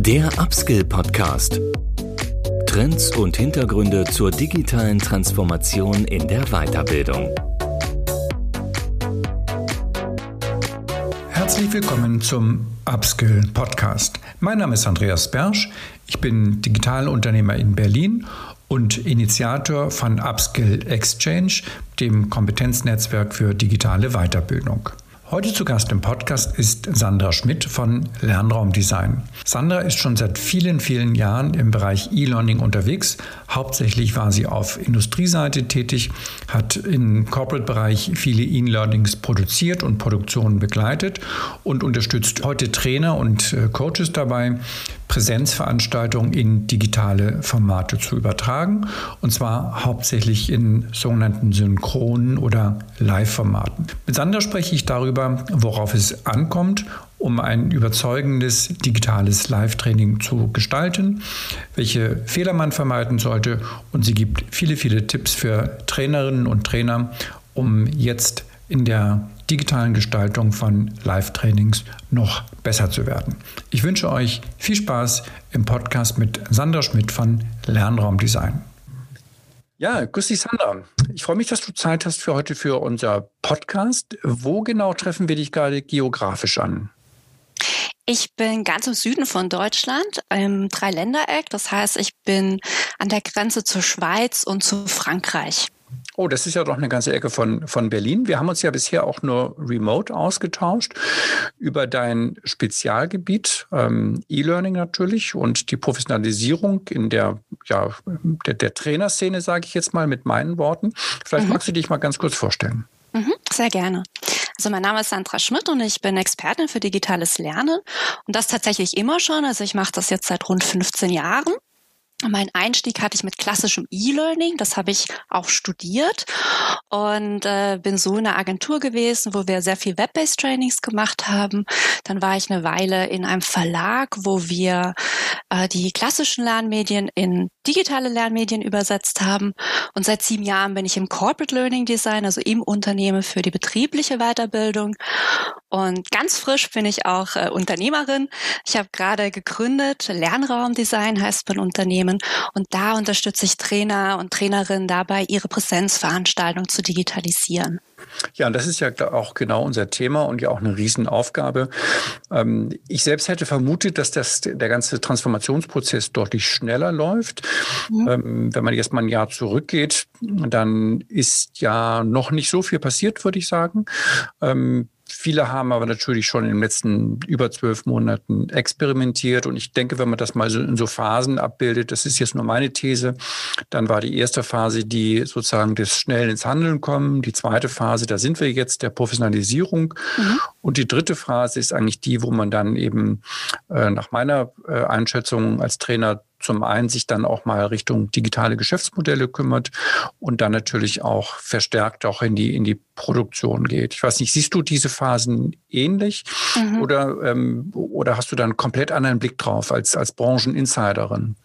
Der Upskill Podcast. Trends und Hintergründe zur digitalen Transformation in der Weiterbildung. Herzlich willkommen zum Upskill Podcast. Mein Name ist Andreas Bersch. Ich bin Digitalunternehmer in Berlin und Initiator von Upskill Exchange, dem Kompetenznetzwerk für digitale Weiterbildung. Heute zu Gast im Podcast ist Sandra Schmidt von Lernraumdesign. Sandra ist schon seit vielen, vielen Jahren im Bereich E-Learning unterwegs. Hauptsächlich war sie auf Industrieseite tätig, hat im Corporate-Bereich viele E-Learnings produziert und Produktionen begleitet und unterstützt heute Trainer und äh, Coaches dabei, Präsenzveranstaltungen in digitale Formate zu übertragen. Und zwar hauptsächlich in sogenannten synchronen oder Live-Formaten. Mit Sander spreche ich darüber, worauf es ankommt, um ein überzeugendes digitales Live-Training zu gestalten, welche Fehler man vermeiden sollte. Und sie gibt viele, viele Tipps für Trainerinnen und Trainer, um jetzt in der digitalen Gestaltung von Live-Trainings noch besser zu werden. Ich wünsche euch viel Spaß im Podcast mit Sandra Schmidt von Lernraumdesign. Ja, grüß dich, Sandra. Ich freue mich, dass du Zeit hast für heute für unser Podcast. Wo genau treffen wir dich gerade geografisch an? Ich bin ganz im Süden von Deutschland, im Dreiländereck. Das heißt, ich bin an der Grenze zur Schweiz und zu Frankreich. Oh, das ist ja doch eine ganze Ecke von, von Berlin. Wir haben uns ja bisher auch nur remote ausgetauscht über dein Spezialgebiet, ähm, E-Learning natürlich und die Professionalisierung in der, ja, der, der Trainerszene, sage ich jetzt mal mit meinen Worten. Vielleicht mhm. magst du dich mal ganz kurz vorstellen. Mhm, sehr gerne. Also mein Name ist Sandra Schmidt und ich bin Expertin für digitales Lernen und das tatsächlich immer schon. Also ich mache das jetzt seit rund 15 Jahren. Mein Einstieg hatte ich mit klassischem E-Learning, das habe ich auch studiert und äh, bin so in einer Agentur gewesen, wo wir sehr viel Web-based Trainings gemacht haben. Dann war ich eine Weile in einem Verlag, wo wir äh, die klassischen Lernmedien in digitale Lernmedien übersetzt haben. Und seit sieben Jahren bin ich im Corporate Learning Design, also im Unternehmen für die betriebliche Weiterbildung. Und ganz frisch bin ich auch äh, Unternehmerin. Ich habe gerade gegründet, Lernraumdesign heißt mein Unternehmen. Und da unterstütze ich Trainer und Trainerinnen dabei, ihre Präsenzveranstaltung zu digitalisieren. Ja, und das ist ja auch genau unser Thema und ja auch eine Riesenaufgabe. Ähm, ich selbst hätte vermutet, dass das, der ganze Transformationsprozess deutlich schneller läuft. Mhm. Ähm, wenn man jetzt mal ein Jahr zurückgeht, dann ist ja noch nicht so viel passiert, würde ich sagen. Viele haben aber natürlich schon in den letzten über zwölf Monaten experimentiert. Und ich denke, wenn man das mal so in so Phasen abbildet, das ist jetzt nur meine These, dann war die erste Phase die sozusagen des schnell ins Handeln kommen. Die zweite Phase, da sind wir jetzt der Professionalisierung. Mhm. Und die dritte Phase ist eigentlich die, wo man dann eben äh, nach meiner äh, Einschätzung als Trainer zum einen sich dann auch mal Richtung digitale Geschäftsmodelle kümmert und dann natürlich auch verstärkt auch in die, in die Produktion geht. Ich weiß nicht, siehst du diese Phasen ähnlich mhm. oder, ähm, oder hast du da einen komplett anderen Blick drauf als, als Brancheninsiderin?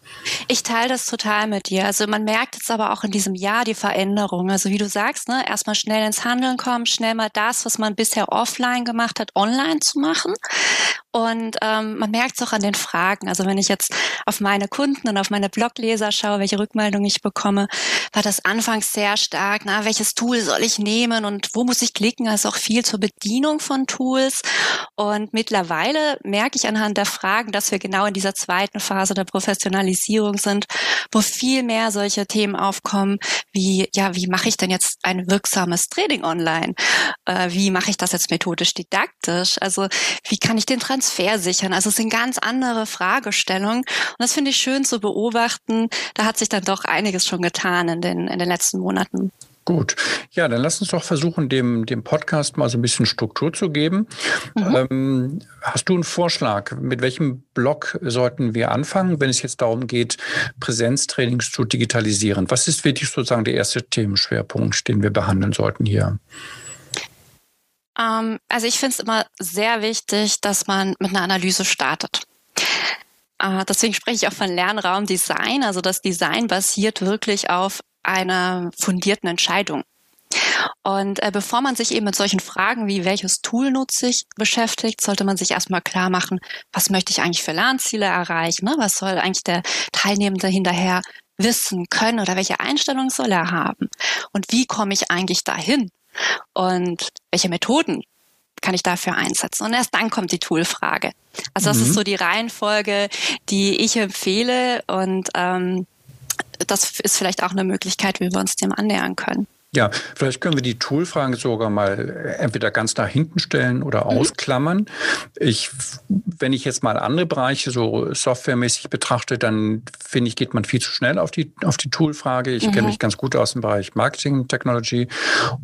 Ich teile das total mit dir. Also man merkt jetzt aber auch in diesem Jahr die Veränderung. Also wie du sagst, ne, erstmal schnell ins Handeln kommen, schnell mal das, was man bisher offline gemacht hat, online zu machen. Und ähm, man merkt es auch an den Fragen. Also wenn ich jetzt auf meine Kunden und auf meine Blogleser schaue, welche Rückmeldung ich bekomme, war das anfangs sehr stark. Na, welches Tool soll ich nehmen und wo muss ich klicken? Also auch viel zur Bedienung von Tools. Und mittlerweile merke ich anhand der Fragen, dass wir genau in dieser zweiten Phase der Professionalisierung sind, wo viel mehr solche Themen aufkommen, wie ja, wie mache ich denn jetzt ein wirksames Training online? Äh, wie mache ich das jetzt methodisch didaktisch? Also wie kann ich den Transfer sichern? Also es sind ganz andere Fragestellungen. Und das finde ich schön zu beobachten. Da hat sich dann doch einiges schon getan in den, in den letzten Monaten. Gut. Ja, dann lass uns doch versuchen, dem, dem Podcast mal so ein bisschen Struktur zu geben. Mhm. Ähm, hast du einen Vorschlag? Mit welchem Blog sollten wir anfangen, wenn es jetzt darum geht, Präsenztrainings zu digitalisieren? Was ist wirklich sozusagen der erste Themenschwerpunkt, den wir behandeln sollten hier? Ähm, also ich finde es immer sehr wichtig, dass man mit einer Analyse startet. Äh, deswegen spreche ich auch von Lernraumdesign. Also das Design basiert wirklich auf einer fundierten Entscheidung. Und äh, bevor man sich eben mit solchen Fragen wie welches Tool nutze ich beschäftigt, sollte man sich erstmal klar machen, was möchte ich eigentlich für Lernziele erreichen? Ne? Was soll eigentlich der Teilnehmende hinterher wissen können oder welche Einstellung soll er haben? Und wie komme ich eigentlich dahin? Und welche Methoden kann ich dafür einsetzen? Und erst dann kommt die Toolfrage. Also das mhm. ist so die Reihenfolge, die ich empfehle und ähm, das ist vielleicht auch eine Möglichkeit, wie wir uns dem annähern können. Ja, vielleicht können wir die Toolfrage sogar mal entweder ganz nach hinten stellen oder mhm. ausklammern. Ich, wenn ich jetzt mal andere Bereiche so softwaremäßig betrachte, dann finde ich, geht man viel zu schnell auf die, auf die Toolfrage. Ich mhm. kenne mich ganz gut aus dem Bereich Marketing Technology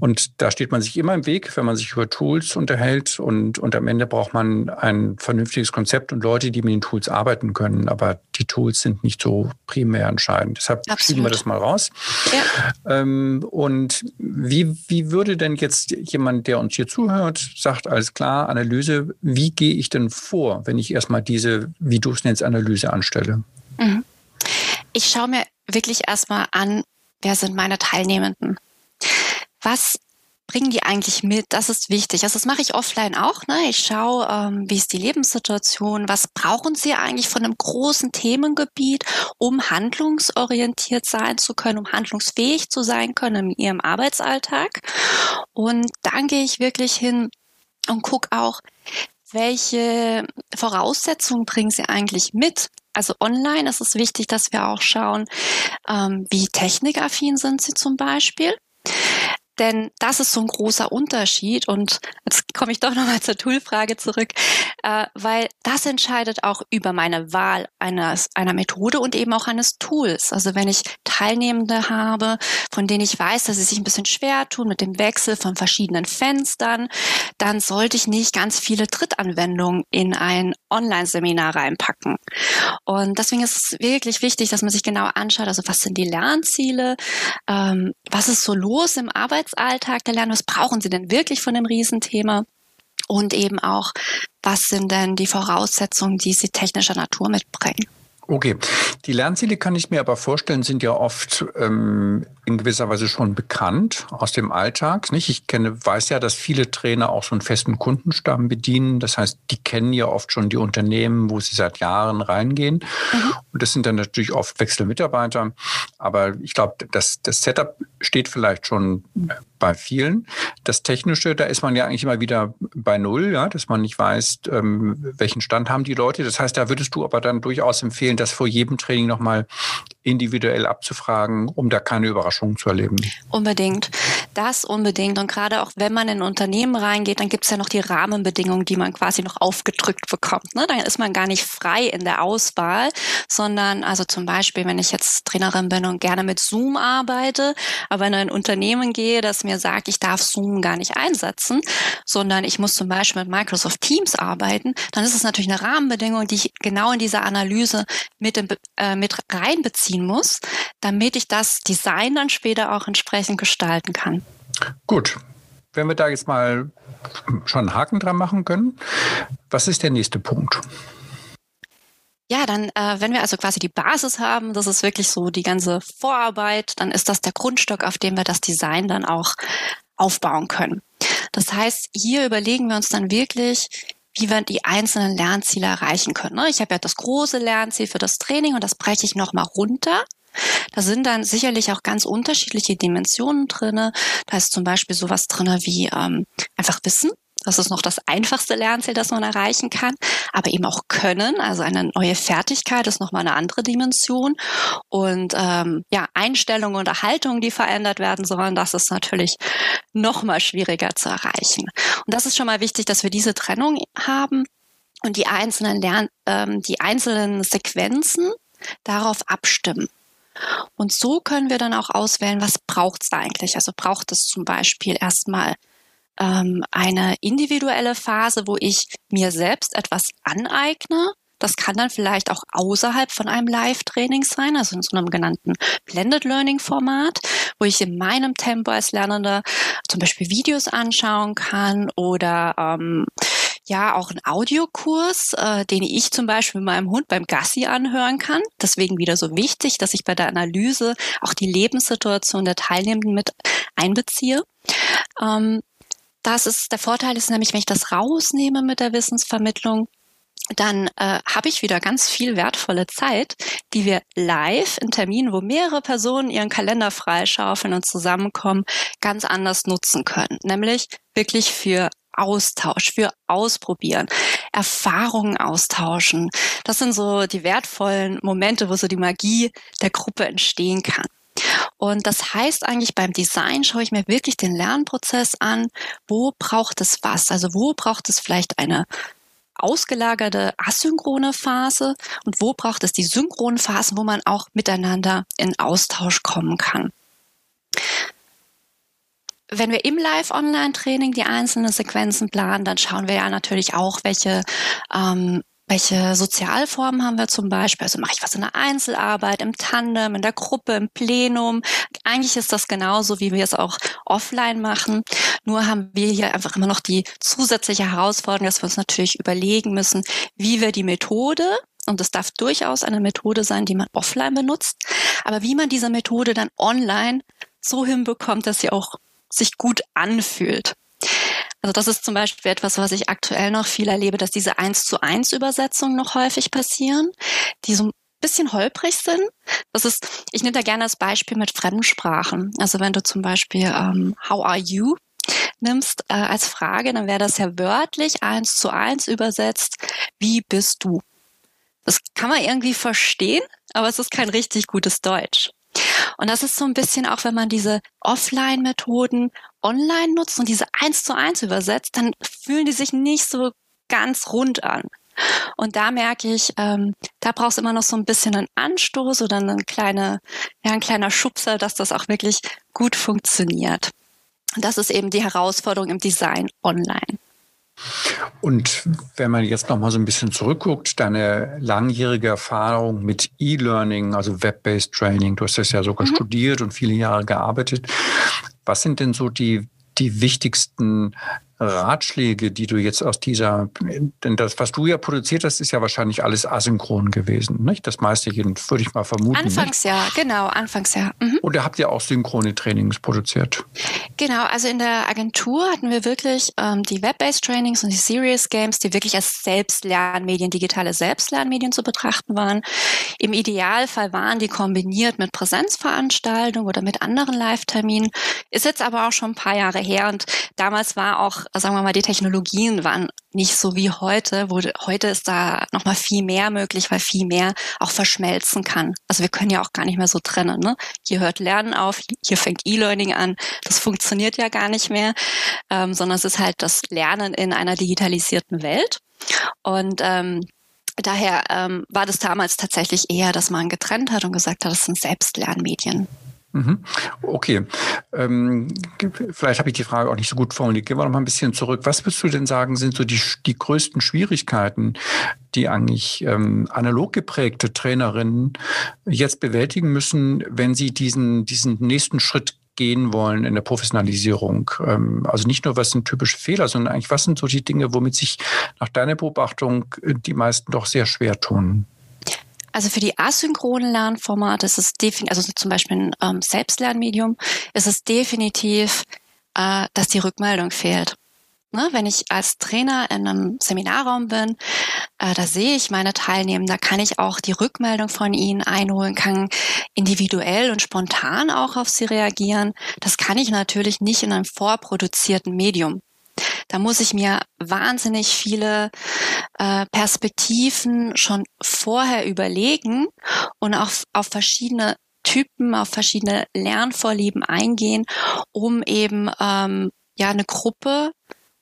und da steht man sich immer im Weg, wenn man sich über Tools unterhält und, und am Ende braucht man ein vernünftiges Konzept und Leute, die mit den Tools arbeiten können. Aber die Tools sind nicht so primär entscheidend. Deshalb Absolut. schieben wir das mal raus. Ja. Ähm, und wie, wie würde denn jetzt jemand, der uns hier zuhört, sagt, alles klar, Analyse, wie gehe ich denn vor, wenn ich erstmal diese, wie du es nennst, Analyse anstelle? Mhm. Ich schaue mir wirklich erstmal an, wer sind meine Teilnehmenden? Was bringen die eigentlich mit? Das ist wichtig. Also das mache ich offline auch. Ne? Ich schaue, ähm, wie ist die Lebenssituation, was brauchen sie eigentlich von einem großen Themengebiet, um handlungsorientiert sein zu können, um handlungsfähig zu sein können in ihrem Arbeitsalltag. Und dann gehe ich wirklich hin und gucke auch, welche Voraussetzungen bringen sie eigentlich mit? Also online ist es wichtig, dass wir auch schauen, ähm, wie technikaffin sind sie zum Beispiel. Denn das ist so ein großer Unterschied. Und jetzt komme ich doch nochmal zur Toolfrage zurück, äh, weil das entscheidet auch über meine Wahl eines, einer Methode und eben auch eines Tools. Also wenn ich Teilnehmende habe, von denen ich weiß, dass sie sich ein bisschen schwer tun mit dem Wechsel von verschiedenen Fenstern, dann sollte ich nicht ganz viele Drittanwendungen in ein Online-Seminar reinpacken. Und deswegen ist es wirklich wichtig, dass man sich genau anschaut, also was sind die Lernziele, ähm, was ist so los im Arbeits Arbeitsalltag der Lerner? Was brauchen sie denn wirklich von dem Riesenthema? Und eben auch, was sind denn die Voraussetzungen, die sie technischer Natur mitbringen? Okay, die Lernziele kann ich mir aber vorstellen, sind ja oft ähm, in gewisser Weise schon bekannt aus dem Alltag. Nicht? Ich kenne, weiß ja, dass viele Trainer auch so einen festen Kundenstamm bedienen. Das heißt, die kennen ja oft schon die Unternehmen, wo sie seit Jahren reingehen. Mhm. Und das sind dann natürlich oft Wechselmitarbeiter. Aber ich glaube, das, das Setup steht vielleicht schon bei vielen. Das Technische, da ist man ja eigentlich immer wieder bei Null, ja, dass man nicht weiß, ähm, welchen Stand haben die Leute. Das heißt, da würdest du aber dann durchaus empfehlen, das vor jedem Training nochmal individuell abzufragen, um da keine Überraschungen zu erleben. Unbedingt. Das unbedingt. Und gerade auch wenn man in ein Unternehmen reingeht, dann gibt es ja noch die Rahmenbedingungen, die man quasi noch aufgedrückt bekommt. Ne? Dann ist man gar nicht frei in der Auswahl, sondern also zum Beispiel, wenn ich jetzt Trainerin bin und gerne mit Zoom arbeite, aber in ein Unternehmen gehe, das mir sagt, ich darf Zoom gar nicht einsetzen, sondern ich muss zum Beispiel mit Microsoft Teams arbeiten, dann ist es natürlich eine Rahmenbedingung, die ich genau in dieser Analyse mit, im, äh, mit reinbeziehen muss, damit ich das Design dann später auch entsprechend gestalten kann. Gut. Wenn wir da jetzt mal schon einen Haken dran machen können, was ist der nächste Punkt? Ja, dann, äh, wenn wir also quasi die Basis haben, das ist wirklich so die ganze Vorarbeit, dann ist das der Grundstock, auf dem wir das Design dann auch aufbauen können. Das heißt, hier überlegen wir uns dann wirklich, wie wir die einzelnen Lernziele erreichen können. Ne? Ich habe ja das große Lernziel für das Training und das breche ich nochmal runter. Da sind dann sicherlich auch ganz unterschiedliche Dimensionen drinne. Da ist zum Beispiel sowas drinne wie ähm, einfach Wissen. Das ist noch das einfachste Lernziel, das man erreichen kann. Aber eben auch Können, also eine neue Fertigkeit ist nochmal eine andere Dimension. Und ähm, ja, Einstellungen oder Haltungen, die verändert werden sollen, das ist natürlich nochmal schwieriger zu erreichen. Und das ist schon mal wichtig, dass wir diese Trennung haben und die einzelnen Lern ähm, die einzelnen Sequenzen darauf abstimmen. Und so können wir dann auch auswählen, was braucht es eigentlich. Also braucht es zum Beispiel erstmal ähm, eine individuelle Phase, wo ich mir selbst etwas aneigne. Das kann dann vielleicht auch außerhalb von einem Live-Training sein, also in so einem genannten Blended Learning-Format, wo ich in meinem Tempo als Lernender zum Beispiel Videos anschauen kann oder ähm, ja auch einen Audiokurs, äh, den ich zum Beispiel mit meinem Hund beim Gassi anhören kann. Deswegen wieder so wichtig, dass ich bei der Analyse auch die Lebenssituation der Teilnehmenden mit einbeziehe. Ähm, das ist der Vorteil ist nämlich, wenn ich das rausnehme mit der Wissensvermittlung, dann äh, habe ich wieder ganz viel wertvolle Zeit, die wir live in Terminen, wo mehrere Personen ihren Kalender freischaufeln und zusammenkommen, ganz anders nutzen können. Nämlich wirklich für Austausch, für Ausprobieren, Erfahrungen austauschen. Das sind so die wertvollen Momente, wo so die Magie der Gruppe entstehen kann. Und das heißt eigentlich beim Design schaue ich mir wirklich den Lernprozess an. Wo braucht es was? Also wo braucht es vielleicht eine ausgelagerte asynchrone Phase und wo braucht es die synchrone Phasen, wo man auch miteinander in Austausch kommen kann wenn wir im Live-Online-Training die einzelnen Sequenzen planen, dann schauen wir ja natürlich auch, welche ähm, welche Sozialformen haben wir zum Beispiel? Also mache ich was in der Einzelarbeit, im Tandem, in der Gruppe, im Plenum. Eigentlich ist das genauso, wie wir es auch offline machen. Nur haben wir hier einfach immer noch die zusätzliche Herausforderung, dass wir uns natürlich überlegen müssen, wie wir die Methode und es darf durchaus eine Methode sein, die man offline benutzt, aber wie man diese Methode dann online so hinbekommt, dass sie auch sich gut anfühlt. Also das ist zum Beispiel etwas, was ich aktuell noch viel erlebe, dass diese eins zu eins Übersetzungen noch häufig passieren, die so ein bisschen holprig sind. Das ist, ich nehme da gerne das Beispiel mit Fremdsprachen. Also wenn du zum Beispiel ähm, How are you nimmst äh, als Frage, dann wäre das ja wörtlich eins zu eins übersetzt, wie bist du? Das kann man irgendwie verstehen, aber es ist kein richtig gutes Deutsch. Und das ist so ein bisschen auch, wenn man diese Offline-Methoden online nutzt und diese eins zu eins übersetzt, dann fühlen die sich nicht so ganz rund an. Und da merke ich, ähm, da brauchst du immer noch so ein bisschen einen Anstoß oder ein, kleine, ja, ein kleiner Schubser, dass das auch wirklich gut funktioniert. Und das ist eben die Herausforderung im Design online. Und wenn man jetzt noch mal so ein bisschen zurückguckt, deine langjährige Erfahrung mit E-Learning, also Web-based Training, du hast das ja sogar mhm. studiert und viele Jahre gearbeitet. Was sind denn so die, die wichtigsten Ratschläge, die du jetzt aus dieser, denn das, was du ja produziert hast, ist ja wahrscheinlich alles asynchron gewesen, nicht? Das meiste würde ich mal vermuten. Anfangs ja, genau, anfangs ja. Mhm. Und ihr habt ja auch synchrone Trainings produziert. Genau, also in der Agentur hatten wir wirklich ähm, die Web-based Trainings und die Serious Games, die wirklich als Selbstlernmedien, digitale Selbstlernmedien zu betrachten waren. Im Idealfall waren die kombiniert mit Präsenzveranstaltungen oder mit anderen Live-Terminen. Ist jetzt aber auch schon ein paar Jahre her und damals war auch sagen wir mal, die Technologien waren nicht so wie heute, wo heute ist da noch mal viel mehr möglich, weil viel mehr auch verschmelzen kann. Also wir können ja auch gar nicht mehr so trennen. Ne? Hier hört Lernen auf, hier fängt E-Learning an. Das funktioniert ja gar nicht mehr, ähm, sondern es ist halt das Lernen in einer digitalisierten Welt. Und ähm, daher ähm, war das damals tatsächlich eher, dass man getrennt hat und gesagt hat, das sind Selbstlernmedien. Mhm. Okay, ähm, vielleicht habe ich die Frage auch nicht so gut formuliert. Gehen wir noch mal ein bisschen zurück. Was würdest du denn sagen, sind so die, die größten Schwierigkeiten, die eigentlich ähm, analog geprägte Trainerinnen jetzt bewältigen müssen, wenn sie diesen, diesen nächsten Schritt gehen wollen in der Professionalisierung? Ähm, also nicht nur, was sind typische Fehler, sondern eigentlich, was sind so die Dinge, womit sich nach deiner Beobachtung äh, die meisten doch sehr schwer tun? Also für die asynchronen Lernformate ist es definitiv, also zum Beispiel ein ähm, Selbstlernmedium, ist es definitiv, äh, dass die Rückmeldung fehlt. Ne, wenn ich als Trainer in einem Seminarraum bin, äh, da sehe ich meine Teilnehmer, da kann ich auch die Rückmeldung von ihnen einholen, kann individuell und spontan auch auf sie reagieren. Das kann ich natürlich nicht in einem vorproduzierten Medium. Da muss ich mir wahnsinnig viele äh, Perspektiven schon vorher überlegen und auch auf verschiedene Typen, auf verschiedene Lernvorlieben eingehen, um eben ähm, ja eine Gruppe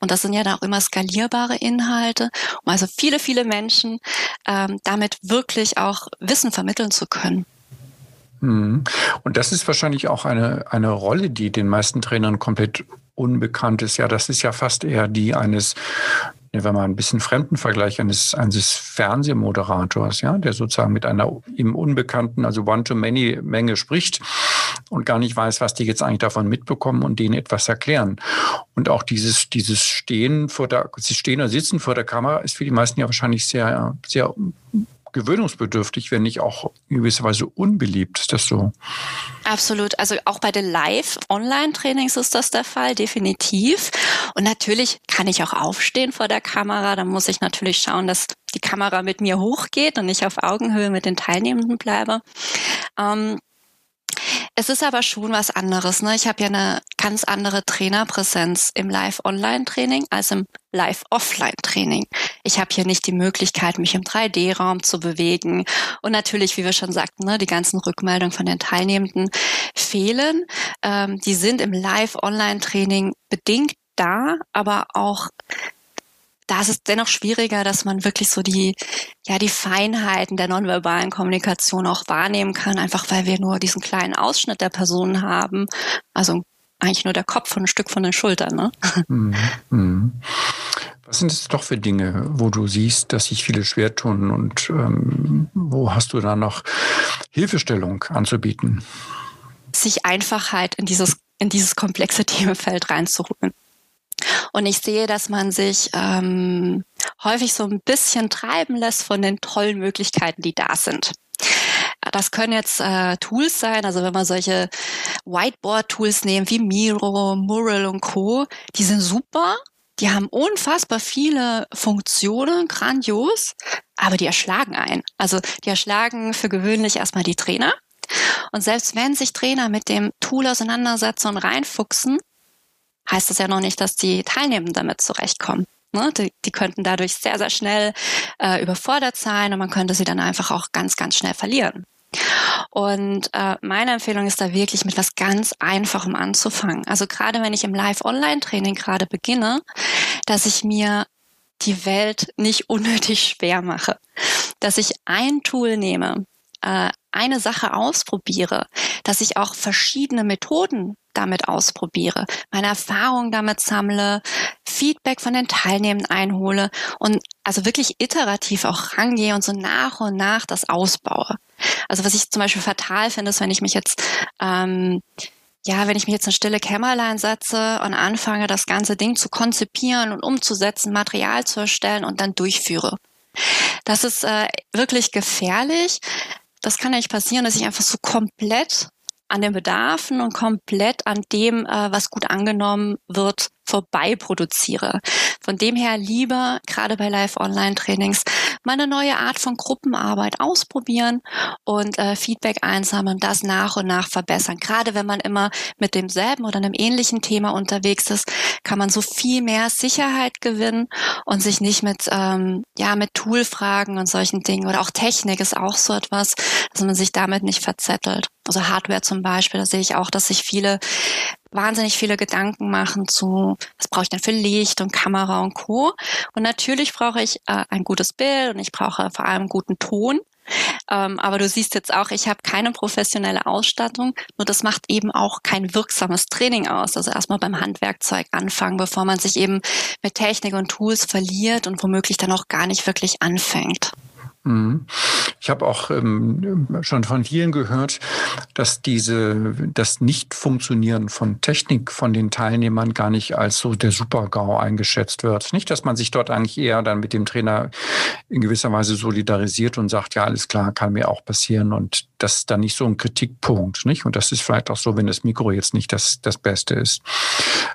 und das sind ja dann auch immer skalierbare Inhalte, um also viele, viele Menschen ähm, damit wirklich auch Wissen vermitteln zu können. Mhm. Und das ist wahrscheinlich auch eine, eine Rolle, die den meisten Trainern komplett unbekannt ist. Ja, das ist ja fast eher die eines, wenn man ein bisschen Fremdenvergleich, eines, eines Fernsehmoderators, ja, der sozusagen mit einer im Unbekannten, also One-to-Many-Menge spricht. und gar nicht weiß, was die jetzt eigentlich davon mitbekommen und denen etwas erklären. Und auch dieses, dieses Stehen vor der, stehen oder sitzen vor der Kamera ist für die meisten ja wahrscheinlich sehr, sehr gewöhnungsbedürftig, wenn nicht auch in gewisser Weise unbeliebt. Ist das so? Absolut. Also auch bei den Live-Online-Trainings ist das der Fall, definitiv. Und natürlich kann ich auch aufstehen vor der Kamera. Da muss ich natürlich schauen, dass die Kamera mit mir hochgeht und ich auf Augenhöhe mit den Teilnehmenden bleibe. Ähm, es ist aber schon was anderes. Ne? Ich habe ja eine ganz andere Trainerpräsenz im Live-Online-Training als im Live-Offline-Training. Ich habe hier nicht die Möglichkeit, mich im 3D-Raum zu bewegen. Und natürlich, wie wir schon sagten, ne, die ganzen Rückmeldungen von den Teilnehmenden fehlen. Ähm, die sind im Live-Online-Training bedingt da, aber auch da ist es dennoch schwieriger, dass man wirklich so die, ja, die Feinheiten der nonverbalen Kommunikation auch wahrnehmen kann, einfach weil wir nur diesen kleinen Ausschnitt der Person haben. Also eigentlich nur der Kopf und ein Stück von den Schultern. Ne? Mhm. Mhm. Was sind es doch für Dinge, wo du siehst, dass sich viele schwer tun und ähm, wo hast du da noch Hilfestellung anzubieten? Sich einfach halt in dieses, in dieses komplexe Themenfeld reinzuholen. Und ich sehe, dass man sich ähm, häufig so ein bisschen treiben lässt von den tollen Möglichkeiten, die da sind. Das können jetzt äh, Tools sein, also wenn man solche Whiteboard-Tools nehmen wie Miro, Mural und Co., die sind super, die haben unfassbar viele Funktionen, grandios, aber die erschlagen ein. Also die erschlagen für gewöhnlich erstmal die Trainer. Und selbst wenn sich Trainer mit dem Tool auseinandersetzen und reinfuchsen, heißt das ja noch nicht, dass die Teilnehmenden damit zurechtkommen. Ne? Die, die könnten dadurch sehr, sehr schnell äh, überfordert sein und man könnte sie dann einfach auch ganz, ganz schnell verlieren. Und äh, meine Empfehlung ist da wirklich mit was ganz Einfachem anzufangen. Also gerade wenn ich im Live-Online-Training gerade beginne, dass ich mir die Welt nicht unnötig schwer mache. Dass ich ein Tool nehme, äh, eine Sache ausprobiere, dass ich auch verschiedene Methoden damit ausprobiere, meine Erfahrungen damit sammle, Feedback von den Teilnehmenden einhole und also wirklich iterativ auch rangehe und so nach und nach das ausbaue. Also was ich zum Beispiel fatal finde, ist, wenn ich mich jetzt ähm, ja, wenn ich mich jetzt in stille Kämmerlein setze und anfange, das ganze Ding zu konzipieren und umzusetzen, Material zu erstellen und dann durchführe. Das ist äh, wirklich gefährlich. Das kann nicht passieren, dass ich einfach so komplett an den Bedarfen und komplett an dem, äh, was gut angenommen wird, vorbei produziere. Von dem her lieber, gerade bei Live-Online-Trainings, mal eine neue Art von Gruppenarbeit ausprobieren und äh, Feedback einsammeln, das nach und nach verbessern. Gerade wenn man immer mit demselben oder einem ähnlichen Thema unterwegs ist, kann man so viel mehr Sicherheit gewinnen und sich nicht mit, ähm, ja, mit Toolfragen und solchen Dingen oder auch Technik ist auch so etwas, dass man sich damit nicht verzettelt. Also Hardware zum Beispiel, da sehe ich auch, dass sich viele wahnsinnig viele Gedanken machen zu, was brauche ich denn für Licht und Kamera und Co. Und natürlich brauche ich äh, ein gutes Bild und ich brauche vor allem guten Ton. Ähm, aber du siehst jetzt auch, ich habe keine professionelle Ausstattung, nur das macht eben auch kein wirksames Training aus. Also erstmal beim Handwerkzeug anfangen, bevor man sich eben mit Technik und Tools verliert und womöglich dann auch gar nicht wirklich anfängt. Mhm. Ich habe auch ähm, schon von vielen gehört, dass diese, das Nicht-Funktionieren von Technik von den Teilnehmern gar nicht als so der Super-GAU eingeschätzt wird. Nicht, dass man sich dort eigentlich eher dann mit dem Trainer in gewisser Weise solidarisiert und sagt, ja, alles klar, kann mir auch passieren und das ist dann nicht so ein Kritikpunkt, nicht? Und das ist vielleicht auch so, wenn das Mikro jetzt nicht das, das Beste ist.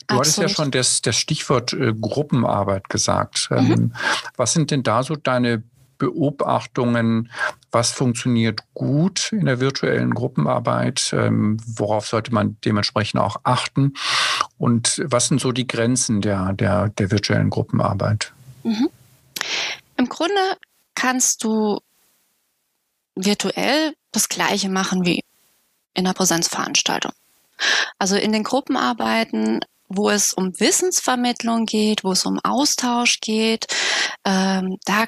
Du Absolut. hattest ja schon das, das Stichwort äh, Gruppenarbeit gesagt. Mhm. Ähm, was sind denn da so deine Beobachtungen, was funktioniert gut in der virtuellen Gruppenarbeit, ähm, worauf sollte man dementsprechend auch achten und was sind so die Grenzen der, der, der virtuellen Gruppenarbeit? Mhm. Im Grunde kannst du virtuell das gleiche machen wie in einer Präsenzveranstaltung. Also in den Gruppenarbeiten wo es um Wissensvermittlung geht, wo es um Austausch geht, ähm, da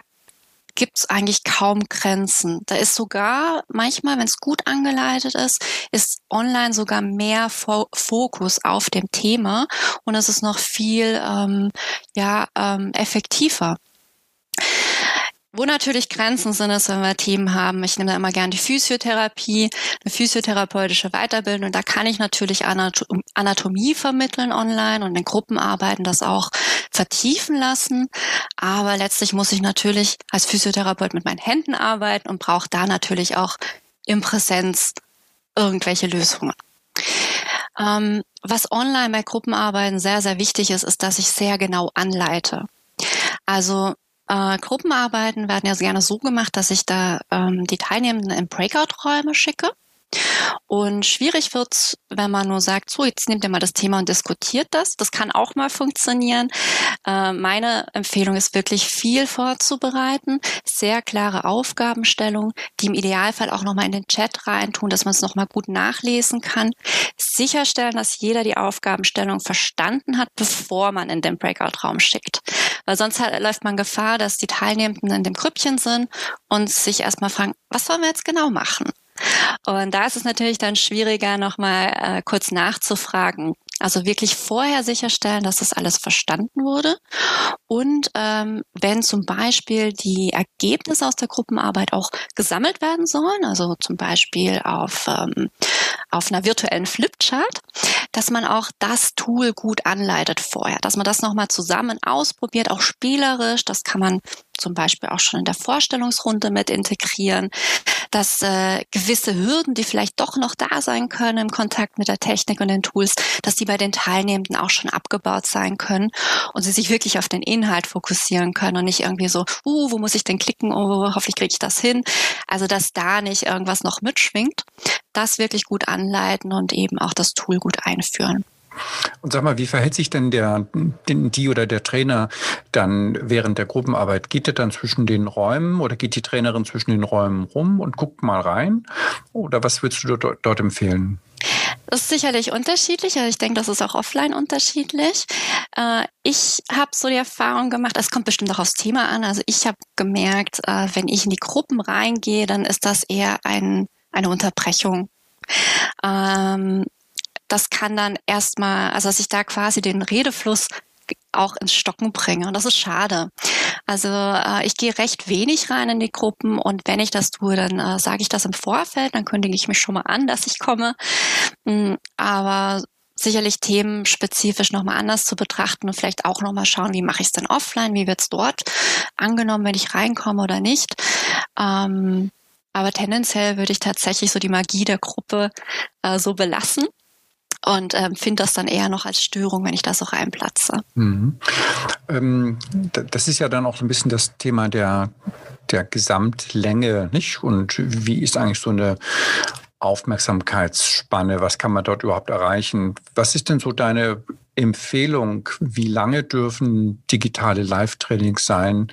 gibt es eigentlich kaum Grenzen. Da ist sogar manchmal, wenn es gut angeleitet ist, ist online sogar mehr Fo Fokus auf dem Thema und es ist noch viel ähm, ja, ähm, effektiver. wo natürlich Grenzen sind, ist, wenn wir Themen haben. Ich nehme da immer gerne die Physiotherapie, eine physiotherapeutische Weiterbildung. Da kann ich natürlich Anatomie vermitteln online und in Gruppenarbeiten das auch vertiefen lassen. Aber letztlich muss ich natürlich als Physiotherapeut mit meinen Händen arbeiten und brauche da natürlich auch im Präsenz irgendwelche Lösungen. Ähm, was online bei Gruppenarbeiten sehr, sehr wichtig ist, ist, dass ich sehr genau anleite. Also äh, Gruppenarbeiten werden ja gerne so gemacht, dass ich da ähm, die Teilnehmenden in Breakout-Räume schicke. Und schwierig wird's, wenn man nur sagt, so, jetzt nehmt ihr mal das Thema und diskutiert das. Das kann auch mal funktionieren. Äh, meine Empfehlung ist wirklich viel vorzubereiten, sehr klare Aufgabenstellung, die im Idealfall auch nochmal in den Chat reintun, dass man es nochmal gut nachlesen kann. Sicherstellen, dass jeder die Aufgabenstellung verstanden hat, bevor man in den Breakout-Raum schickt. Weil sonst halt, läuft man Gefahr, dass die Teilnehmenden in dem Grüppchen sind und sich erstmal fragen, was sollen wir jetzt genau machen? Und da ist es natürlich dann schwieriger, nochmal äh, kurz nachzufragen. Also wirklich vorher sicherstellen, dass das alles verstanden wurde. Und ähm, wenn zum Beispiel die Ergebnisse aus der Gruppenarbeit auch gesammelt werden sollen, also zum Beispiel auf, ähm, auf einer virtuellen Flipchart, dass man auch das Tool gut anleitet vorher, dass man das nochmal zusammen ausprobiert, auch spielerisch. Das kann man zum Beispiel auch schon in der Vorstellungsrunde mit integrieren, dass äh, gewisse Hürden, die vielleicht doch noch da sein können im Kontakt mit der Technik und den Tools, dass die bei den Teilnehmenden auch schon abgebaut sein können und sie sich wirklich auf den Inhalt fokussieren können und nicht irgendwie so, uh, wo muss ich denn klicken, oh, hoffentlich kriege ich das hin. Also dass da nicht irgendwas noch mitschwingt, das wirklich gut anleiten und eben auch das Tool gut einführen. Und sag mal, wie verhält sich denn der, die oder der Trainer dann während der Gruppenarbeit? Geht er dann zwischen den Räumen oder geht die Trainerin zwischen den Räumen rum und guckt mal rein? Oder was würdest du dort, dort empfehlen? Das ist sicherlich unterschiedlich. Also ich denke, das ist auch offline unterschiedlich. Äh, ich habe so die Erfahrung gemacht, es kommt bestimmt auch aufs Thema an. Also ich habe gemerkt, äh, wenn ich in die Gruppen reingehe, dann ist das eher ein, eine Unterbrechung. Ähm, das kann dann erstmal, also dass ich da quasi den Redefluss auch ins Stocken bringe. Und das ist schade. Also äh, ich gehe recht wenig rein in die Gruppen und wenn ich das tue, dann äh, sage ich das im Vorfeld, dann kündige ich mich schon mal an, dass ich komme. Mhm, aber sicherlich Themen spezifisch nochmal anders zu betrachten und vielleicht auch nochmal schauen, wie mache ich es denn offline, wie wird es dort angenommen, wenn ich reinkomme oder nicht. Ähm, aber tendenziell würde ich tatsächlich so die Magie der Gruppe äh, so belassen und ähm, finde das dann eher noch als Störung, wenn ich da so reinplatze. Mhm. Ähm, das ist ja dann auch so ein bisschen das Thema der, der Gesamtlänge, nicht? Und wie ist eigentlich so eine Aufmerksamkeitsspanne? Was kann man dort überhaupt erreichen? Was ist denn so deine Empfehlung? Wie lange dürfen digitale Live-Trainings sein?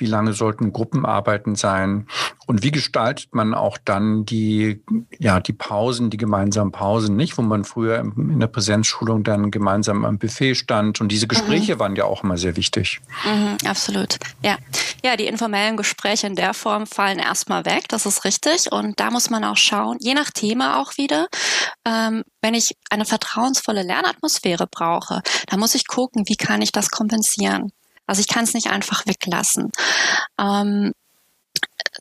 Wie lange sollten Gruppenarbeiten sein? Und wie gestaltet man auch dann die, ja, die Pausen, die gemeinsamen Pausen, nicht? Wo man früher in der Präsenzschulung dann gemeinsam am Buffet stand. Und diese Gespräche mhm. waren ja auch immer sehr wichtig. Mhm, absolut. Ja. Ja, die informellen Gespräche in der Form fallen erstmal weg. Das ist richtig. Und da muss man auch schauen, je nach Thema auch wieder, ähm, wenn ich eine vertrauensvolle Lernatmosphäre brauche, dann muss ich gucken, wie kann ich das kompensieren. Also ich kann es nicht einfach weglassen. Ähm,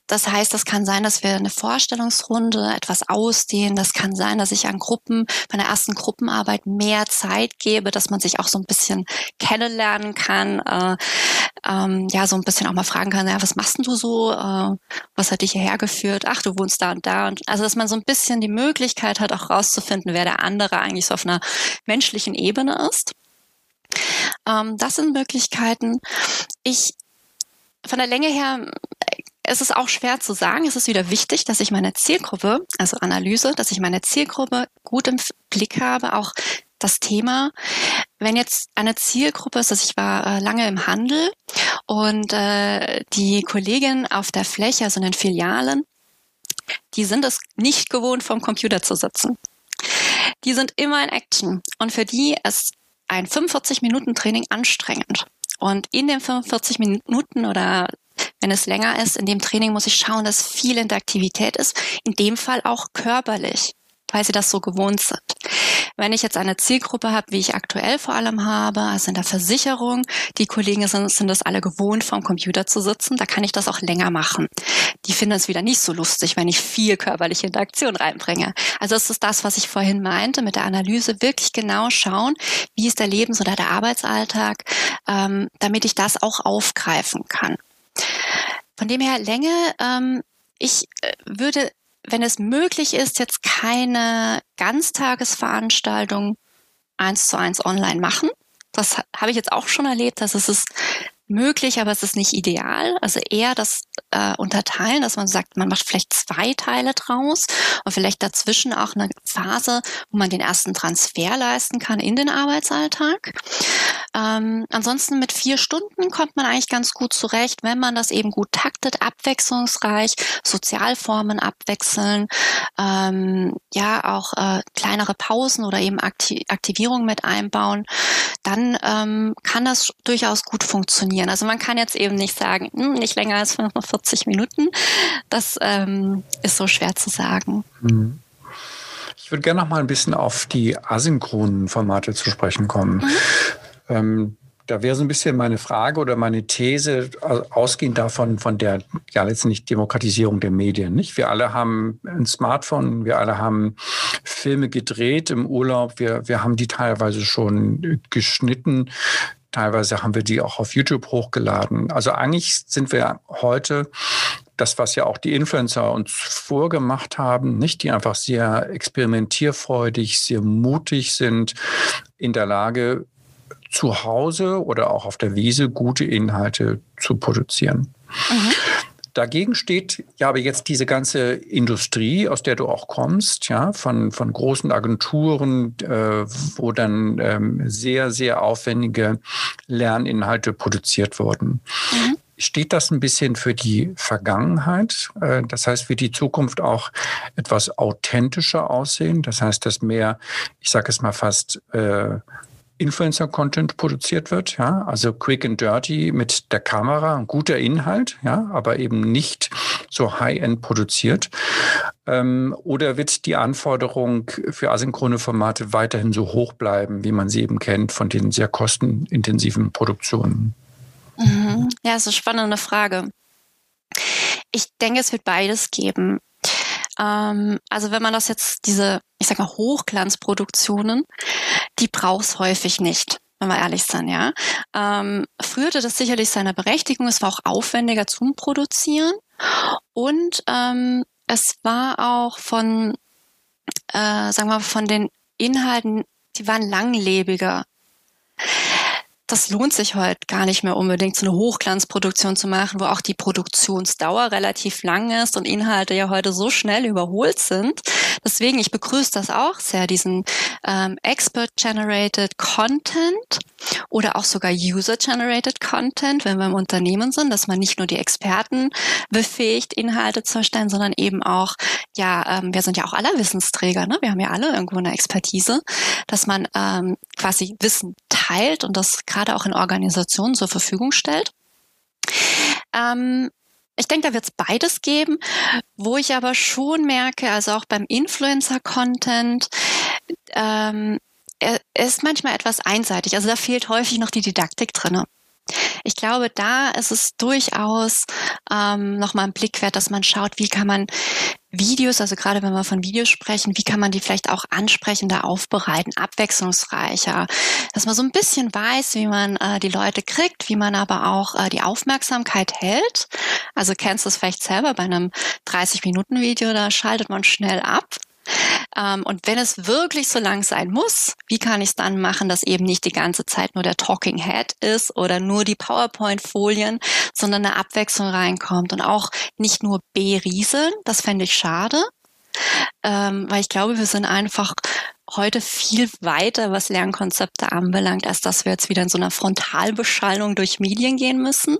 das heißt, das kann sein, dass wir eine Vorstellungsrunde etwas ausdehnen. Das kann sein, dass ich an Gruppen, bei der ersten Gruppenarbeit mehr Zeit gebe, dass man sich auch so ein bisschen kennenlernen kann. Äh, ähm, ja, so ein bisschen auch mal fragen kann, ja, was machst denn du so? Äh, was hat dich hierher geführt? Ach, du wohnst da und da. Und also, dass man so ein bisschen die Möglichkeit hat, auch rauszufinden, wer der andere eigentlich so auf einer menschlichen Ebene ist. Ähm, das sind Möglichkeiten. Ich von der Länge her es ist auch schwer zu sagen. Es ist wieder wichtig, dass ich meine Zielgruppe, also Analyse, dass ich meine Zielgruppe gut im Blick habe, auch das Thema. Wenn jetzt eine Zielgruppe ist, dass ich war äh, lange im Handel und äh, die Kollegin auf der Fläche, also in den Filialen, die sind es nicht gewohnt, vom Computer zu sitzen. Die sind immer in Action und für die ist ein 45 Minuten Training anstrengend. Und in den 45 Minuten oder wenn es länger ist, in dem Training muss ich schauen, dass viel Interaktivität ist. In dem Fall auch körperlich, weil sie das so gewohnt sind. Wenn ich jetzt eine Zielgruppe habe, wie ich aktuell vor allem habe, also in der Versicherung, die Kollegen sind, sind das alle gewohnt, vom Computer zu sitzen, da kann ich das auch länger machen. Die finden es wieder nicht so lustig, wenn ich viel körperliche Interaktion reinbringe. Also das ist das, was ich vorhin meinte, mit der Analyse wirklich genau schauen, wie ist der Lebens- oder der Arbeitsalltag, ähm, damit ich das auch aufgreifen kann. Von dem her Länge, ähm, ich äh, würde wenn es möglich ist, jetzt keine Ganztagesveranstaltung eins zu eins online machen. Das habe ich jetzt auch schon erlebt, dass es ist möglich, aber es ist nicht ideal. Also eher das äh, unterteilen, dass man sagt, man macht vielleicht zwei Teile draus und vielleicht dazwischen auch eine Phase, wo man den ersten Transfer leisten kann in den Arbeitsalltag. Ähm, ansonsten mit vier Stunden kommt man eigentlich ganz gut zurecht, wenn man das eben gut taktet, abwechslungsreich, Sozialformen abwechseln, ähm, ja auch äh, kleinere Pausen oder eben Aktiv Aktivierung mit einbauen, dann ähm, kann das durchaus gut funktionieren. Also man kann jetzt eben nicht sagen, hm, nicht länger als 45 Minuten. Das ähm, ist so schwer zu sagen. Mhm. Ich würde gerne noch mal ein bisschen auf die asynchronen Formate zu sprechen kommen. Mhm. Ähm, da wäre so ein bisschen meine Frage oder meine These ausgehend davon von der ja letztendlich Demokratisierung der Medien. Nicht? Wir alle haben ein Smartphone, wir alle haben Filme gedreht im Urlaub, wir, wir haben die teilweise schon geschnitten. Teilweise haben wir die auch auf YouTube hochgeladen. Also eigentlich sind wir heute das, was ja auch die Influencer uns vorgemacht haben, nicht die einfach sehr experimentierfreudig, sehr mutig sind, in der Lage, zu Hause oder auch auf der Wiese gute Inhalte zu produzieren. Mhm. Dagegen steht ja aber jetzt diese ganze Industrie, aus der du auch kommst, ja, von, von großen Agenturen, äh, wo dann ähm, sehr, sehr aufwendige Lerninhalte produziert wurden. Mhm. Steht das ein bisschen für die Vergangenheit? Äh, das heißt, wird die Zukunft auch etwas authentischer aussehen? Das heißt, dass mehr, ich sage es mal fast, äh, Influencer-Content produziert wird, ja, also quick and dirty mit der Kamera, ein guter Inhalt, ja, aber eben nicht so high-end produziert. Ähm, oder wird die Anforderung für asynchrone Formate weiterhin so hoch bleiben, wie man sie eben kennt von den sehr kostenintensiven Produktionen? Mhm. Ja, ist eine spannende Frage. Ich denke, es wird beides geben. Ähm, also wenn man das jetzt, diese, ich sag mal, Hochglanzproduktionen, die braucht's häufig nicht wenn wir ehrlich sind, ja. Ähm, früher das sicherlich seine Berechtigung. Es war auch aufwendiger zum Produzieren und ähm, es war auch von, äh, sagen wir, von den Inhalten, die waren langlebiger das lohnt sich heute gar nicht mehr unbedingt, so eine Hochglanzproduktion zu machen, wo auch die Produktionsdauer relativ lang ist und Inhalte ja heute so schnell überholt sind. Deswegen, ich begrüße das auch sehr, diesen ähm, Expert-Generated Content oder auch sogar User-Generated Content, wenn wir im Unternehmen sind, dass man nicht nur die Experten befähigt, Inhalte zu erstellen, sondern eben auch, ja, ähm, wir sind ja auch alle Wissensträger, ne? wir haben ja alle irgendwo eine Expertise, dass man ähm, quasi Wissen teilt und das gerade auch in Organisationen zur Verfügung stellt. Ähm, ich denke, da wird es beides geben, wo ich aber schon merke, also auch beim Influencer-Content, ähm, er ist manchmal etwas einseitig. Also da fehlt häufig noch die Didaktik drinne. Ich glaube, da ist es durchaus ähm, nochmal ein Blick wert, dass man schaut, wie kann man Videos, also gerade wenn wir von Videos sprechen, wie kann man die vielleicht auch ansprechender aufbereiten, abwechslungsreicher, dass man so ein bisschen weiß, wie man äh, die Leute kriegt, wie man aber auch äh, die Aufmerksamkeit hält. Also kennst du es vielleicht selber bei einem 30-Minuten-Video, da schaltet man schnell ab. Ähm, und wenn es wirklich so lang sein muss, wie kann ich es dann machen, dass eben nicht die ganze Zeit nur der Talking Head ist oder nur die PowerPoint-Folien, sondern eine Abwechslung reinkommt und auch nicht nur berieseln, das fände ich schade, ähm, weil ich glaube, wir sind einfach heute viel weiter, was Lernkonzepte anbelangt, als dass wir jetzt wieder in so einer Frontalbeschallung durch Medien gehen müssen.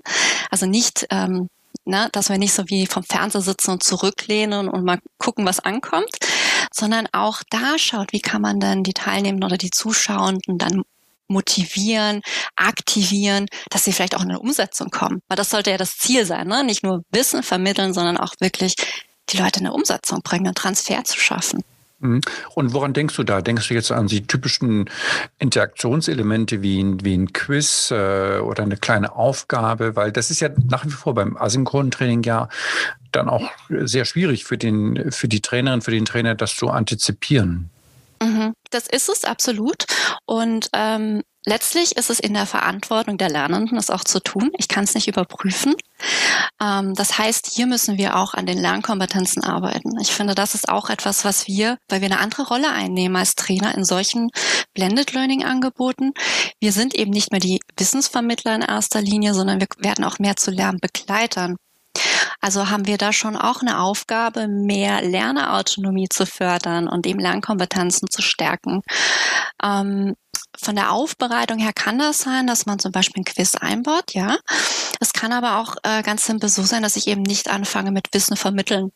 Also nicht ähm, ne, dass wir nicht so wie vom Fernseher sitzen und zurücklehnen und mal gucken, was ankommt, sondern auch da schaut, wie kann man denn die Teilnehmenden oder die Zuschauenden dann motivieren, aktivieren, dass sie vielleicht auch in eine Umsetzung kommen. Weil das sollte ja das Ziel sein, ne? nicht nur Wissen vermitteln, sondern auch wirklich die Leute in eine Umsetzung bringen, einen Transfer zu schaffen. Mhm. Und woran denkst du da? Denkst du jetzt an die typischen Interaktionselemente wie ein, wie ein Quiz äh, oder eine kleine Aufgabe? Weil das ist ja nach wie vor beim asynchronen Training ja dann auch sehr schwierig für, den, für die Trainerin, für den Trainer, das zu antizipieren. Mhm. Das ist es absolut. Und ähm, letztlich ist es in der Verantwortung der Lernenden, das auch zu tun. Ich kann es nicht überprüfen. Ähm, das heißt, hier müssen wir auch an den Lernkompetenzen arbeiten. Ich finde, das ist auch etwas, was wir, weil wir eine andere Rolle einnehmen als Trainer in solchen Blended Learning Angeboten. Wir sind eben nicht mehr die Wissensvermittler in erster Linie, sondern wir werden auch mehr zu Lernbegleitern. Also haben wir da schon auch eine Aufgabe, mehr Lernerautonomie zu fördern und eben Lernkompetenzen zu stärken. Ähm, von der Aufbereitung her kann das sein, dass man zum Beispiel ein Quiz einbaut, ja. Es kann aber auch äh, ganz simpel so sein, dass ich eben nicht anfange mit Wissen vermitteln.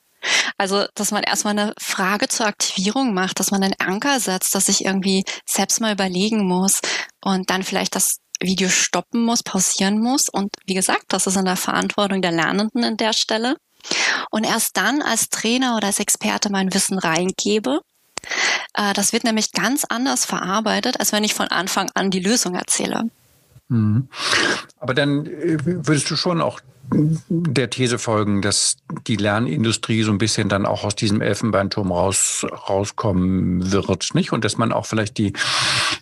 Also, dass man erstmal eine Frage zur Aktivierung macht, dass man einen Anker setzt, dass ich irgendwie selbst mal überlegen muss und dann vielleicht das Video stoppen muss, pausieren muss. Und wie gesagt, das ist in der Verantwortung der Lernenden an der Stelle. Und erst dann als Trainer oder als Experte mein Wissen reingebe. Äh, das wird nämlich ganz anders verarbeitet, als wenn ich von Anfang an die Lösung erzähle. Mhm. Aber dann äh, würdest du schon auch der These folgen, dass die Lernindustrie so ein bisschen dann auch aus diesem Elfenbeinturm raus, rauskommen wird, nicht? Und dass man auch vielleicht die,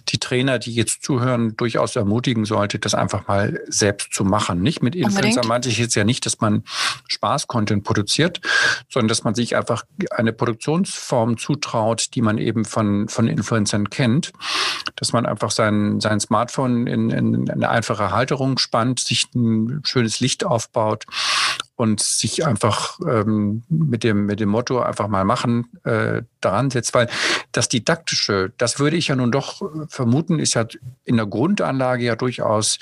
die Trainer, die jetzt zuhören, durchaus ermutigen sollte, das einfach mal selbst zu machen. Nicht mit Influencer meinte ich jetzt ja nicht, dass man Spaß-Content produziert, sondern dass man sich einfach eine Produktionsform zutraut, die man eben von, von Influencern kennt. Dass man einfach sein, sein Smartphone in, in eine einfache Halterung spannt, sich ein schönes Licht aufbaut, aufbaut und sich einfach ähm, mit, dem, mit dem Motto einfach mal machen äh, daran setzt. Weil das Didaktische, das würde ich ja nun doch vermuten, ist ja in der Grundanlage ja durchaus,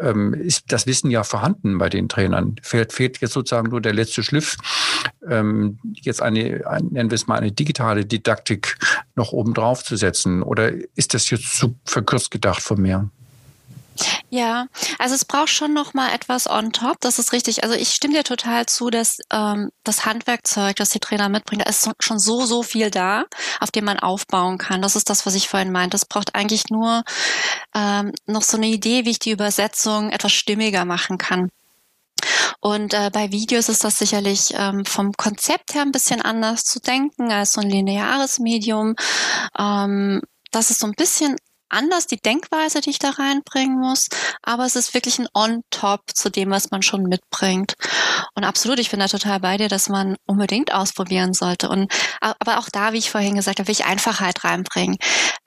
ähm, ist das Wissen ja vorhanden bei den Trainern. Fehlt, fehlt jetzt sozusagen nur der letzte Schliff, ähm, jetzt eine, ein, nennen wir es mal, eine digitale Didaktik noch oben drauf zu setzen. Oder ist das jetzt zu verkürzt gedacht von mir? Ja, also es braucht schon noch mal etwas on top. Das ist richtig. Also ich stimme dir total zu, dass ähm, das Handwerkzeug, das die Trainer mitbringen, da ist schon so so viel da, auf dem man aufbauen kann. Das ist das, was ich vorhin meinte. Es braucht eigentlich nur ähm, noch so eine Idee, wie ich die Übersetzung etwas stimmiger machen kann. Und äh, bei Videos ist das sicherlich ähm, vom Konzept her ein bisschen anders zu denken als so ein lineares Medium. Ähm, das ist so ein bisschen anders, die Denkweise, die ich da reinbringen muss, aber es ist wirklich ein On-Top zu dem, was man schon mitbringt. Und absolut, ich bin da total bei dir, dass man unbedingt ausprobieren sollte. Und aber auch da, wie ich vorhin gesagt habe, will ich Einfachheit reinbringen,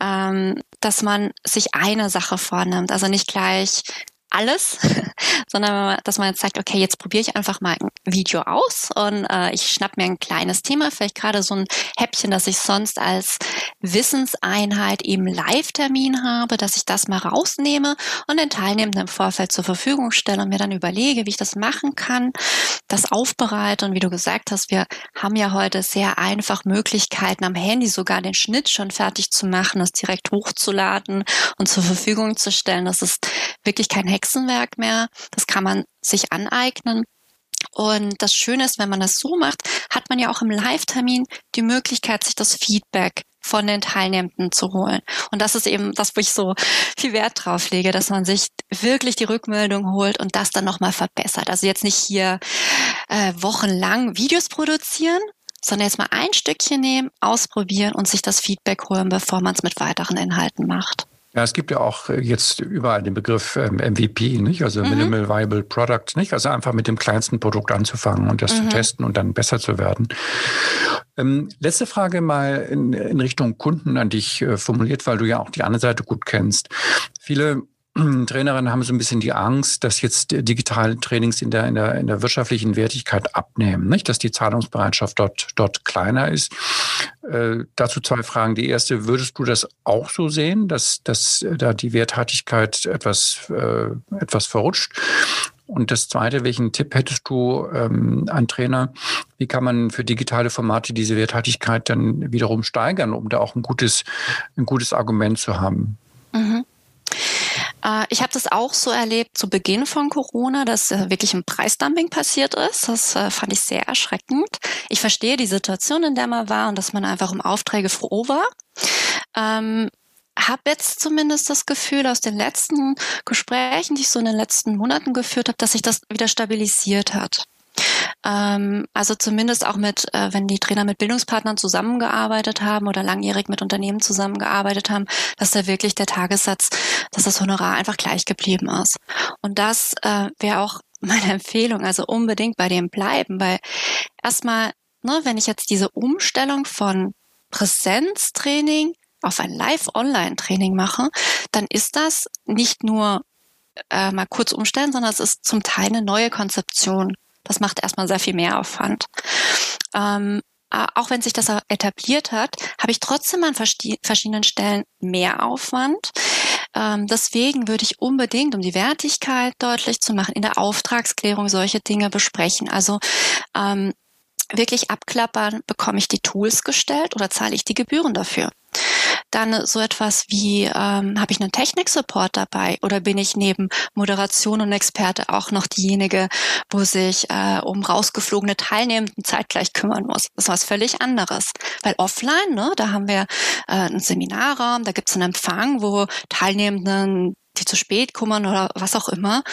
ähm, dass man sich eine Sache vornimmt, also nicht gleich alles, sondern dass man jetzt sagt, okay, jetzt probiere ich einfach mal ein Video aus und äh, ich schnapp mir ein kleines Thema, vielleicht gerade so ein Häppchen, das ich sonst als Wissenseinheit im Live-Termin habe, dass ich das mal rausnehme und den Teilnehmenden im Vorfeld zur Verfügung stelle und mir dann überlege, wie ich das machen kann, das aufbereite und wie du gesagt hast, wir haben ja heute sehr einfach Möglichkeiten am Handy sogar den Schnitt schon fertig zu machen, das direkt hochzuladen und zur Verfügung zu stellen. Das ist wirklich kein Hack Hexenwerk mehr. Das kann man sich aneignen. Und das Schöne ist, wenn man das so macht, hat man ja auch im Live-Termin die Möglichkeit, sich das Feedback von den Teilnehmenden zu holen. Und das ist eben das, wo ich so viel Wert drauf lege, dass man sich wirklich die Rückmeldung holt und das dann nochmal verbessert. Also jetzt nicht hier äh, wochenlang Videos produzieren, sondern jetzt mal ein Stückchen nehmen, ausprobieren und sich das Feedback holen, bevor man es mit weiteren Inhalten macht. Ja, es gibt ja auch äh, jetzt überall den Begriff ähm, MVP, nicht? Also mhm. Minimal Viable Product, nicht? Also einfach mit dem kleinsten Produkt anzufangen und das mhm. zu testen und dann besser zu werden. Ähm, letzte Frage mal in, in Richtung Kunden an dich äh, formuliert, weil du ja auch die andere Seite gut kennst. Viele Trainerinnen haben so ein bisschen die Angst, dass jetzt digitale Trainings in der, in der, in der wirtschaftlichen Wertigkeit abnehmen, nicht? dass die Zahlungsbereitschaft dort, dort kleiner ist. Äh, dazu zwei Fragen. Die erste, würdest du das auch so sehen, dass, dass da die Werthaltigkeit etwas, äh, etwas verrutscht? Und das Zweite, welchen Tipp hättest du ähm, an Trainer? Wie kann man für digitale Formate diese Werthaltigkeit dann wiederum steigern, um da auch ein gutes, ein gutes Argument zu haben? Mhm. Äh, ich habe das auch so erlebt zu Beginn von Corona, dass äh, wirklich ein Preisdumping passiert ist. Das äh, fand ich sehr erschreckend. Ich verstehe die Situation, in der man war und dass man einfach um Aufträge froh war. Ähm, habe jetzt zumindest das Gefühl aus den letzten Gesprächen, die ich so in den letzten Monaten geführt habe, dass sich das wieder stabilisiert hat. Ähm, also zumindest auch mit, äh, wenn die Trainer mit Bildungspartnern zusammengearbeitet haben oder langjährig mit Unternehmen zusammengearbeitet haben, dass da wirklich der Tagessatz, dass das Honorar einfach gleich geblieben ist. Und das äh, wäre auch meine Empfehlung, also unbedingt bei dem bleiben, weil erstmal, ne, wenn ich jetzt diese Umstellung von Präsenztraining auf ein Live-Online-Training mache, dann ist das nicht nur äh, mal kurz umstellen, sondern es ist zum Teil eine neue Konzeption. Das macht erstmal sehr viel mehr Aufwand. Ähm, auch wenn sich das etabliert hat, habe ich trotzdem an verschiedenen Stellen mehr Aufwand. Ähm, deswegen würde ich unbedingt, um die Wertigkeit deutlich zu machen, in der Auftragsklärung solche Dinge besprechen. Also ähm, wirklich abklappern, bekomme ich die Tools gestellt oder zahle ich die Gebühren dafür? Dann so etwas wie, ähm, habe ich einen Technik-Support dabei oder bin ich neben Moderation und Experte auch noch diejenige, wo sich äh, um rausgeflogene Teilnehmenden zeitgleich kümmern muss? Das ist was völlig anderes. Weil offline, ne, da haben wir äh, einen Seminarraum, da gibt es einen Empfang, wo Teilnehmenden die zu spät kommen oder was auch immer,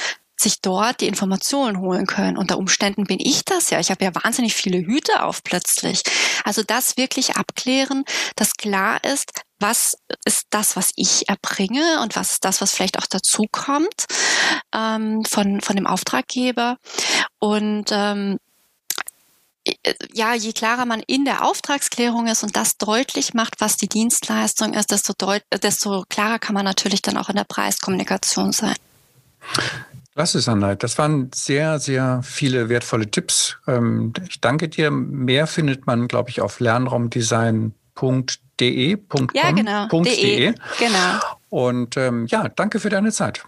sich dort die Informationen holen können. Unter Umständen bin ich das ja. Ich habe ja wahnsinnig viele Hüte auf plötzlich. Also das wirklich abklären, dass klar ist, was ist das, was ich erbringe und was ist das, was vielleicht auch dazu kommt ähm, von, von dem Auftraggeber. Und ähm, ja, je klarer man in der Auftragsklärung ist und das deutlich macht, was die Dienstleistung ist, desto, desto klarer kann man natürlich dann auch in der Preiskommunikation sein. Klasse, Sandra. Das waren sehr, sehr viele wertvolle Tipps. Ähm, ich danke dir. Mehr findet man, glaube ich, auf lernraumdesign.de. Ja, genau. .de. Genau. Und ähm, ja, danke für deine Zeit.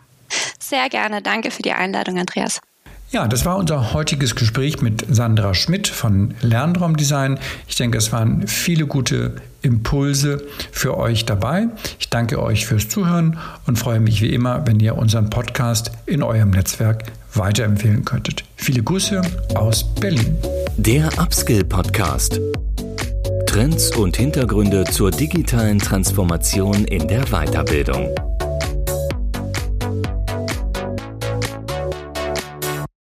Sehr gerne. Danke für die Einladung, Andreas. Ja, das war unser heutiges Gespräch mit Sandra Schmidt von Lernraumdesign. Ich denke, es waren viele gute Impulse für euch dabei. Ich danke euch fürs Zuhören und freue mich wie immer, wenn ihr unseren Podcast in eurem Netzwerk weiterempfehlen könntet. Viele Grüße aus Berlin. Der Upskill Podcast. Trends und Hintergründe zur digitalen Transformation in der Weiterbildung.